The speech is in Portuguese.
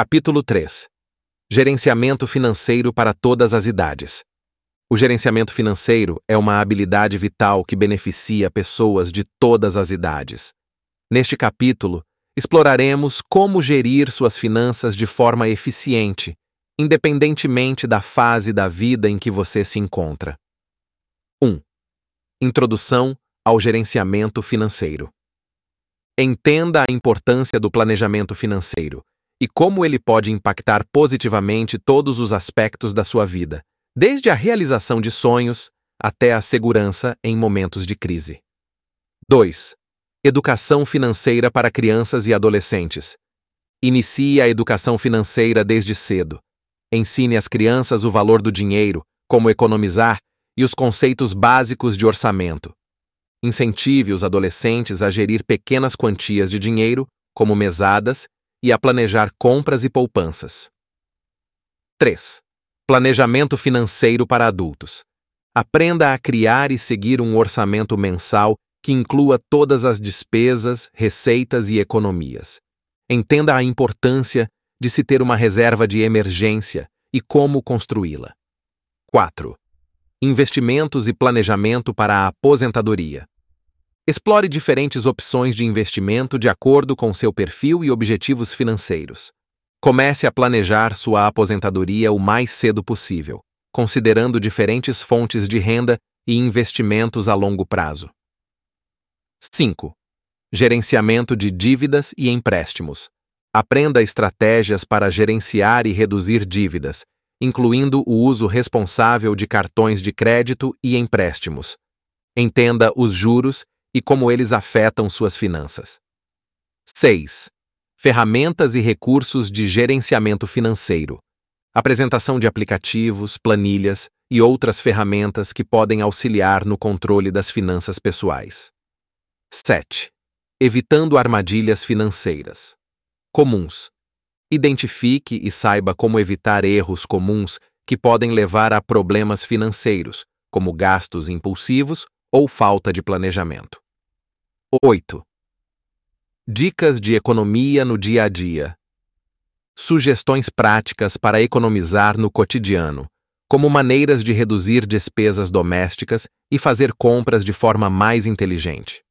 Capítulo 3 Gerenciamento financeiro para todas as idades. O gerenciamento financeiro é uma habilidade vital que beneficia pessoas de todas as idades. Neste capítulo, exploraremos como gerir suas finanças de forma eficiente, independentemente da fase da vida em que você se encontra. 1. Introdução ao gerenciamento financeiro. Entenda a importância do planejamento financeiro e como ele pode impactar positivamente todos os aspectos da sua vida, desde a realização de sonhos até a segurança em momentos de crise. 2. Educação financeira para crianças e adolescentes. Inicie a educação financeira desde cedo. Ensine às crianças o valor do dinheiro, como economizar e os conceitos básicos de orçamento. Incentive os adolescentes a gerir pequenas quantias de dinheiro, como mesadas, e a planejar compras e poupanças. 3. Planejamento financeiro para adultos. Aprenda a criar e seguir um orçamento mensal que inclua todas as despesas, receitas e economias. Entenda a importância de se ter uma reserva de emergência e como construí-la. 4. Investimentos e planejamento para a aposentadoria. Explore diferentes opções de investimento de acordo com seu perfil e objetivos financeiros. Comece a planejar sua aposentadoria o mais cedo possível, considerando diferentes fontes de renda e investimentos a longo prazo. 5. Gerenciamento de dívidas e empréstimos. Aprenda estratégias para gerenciar e reduzir dívidas, incluindo o uso responsável de cartões de crédito e empréstimos. Entenda os juros e como eles afetam suas finanças. 6. Ferramentas e recursos de gerenciamento financeiro. Apresentação de aplicativos, planilhas e outras ferramentas que podem auxiliar no controle das finanças pessoais. 7. Evitando armadilhas financeiras. Comuns. Identifique e saiba como evitar erros comuns que podem levar a problemas financeiros, como gastos impulsivos ou falta de planejamento. 8. Dicas de economia no dia a dia. Sugestões práticas para economizar no cotidiano, como maneiras de reduzir despesas domésticas e fazer compras de forma mais inteligente.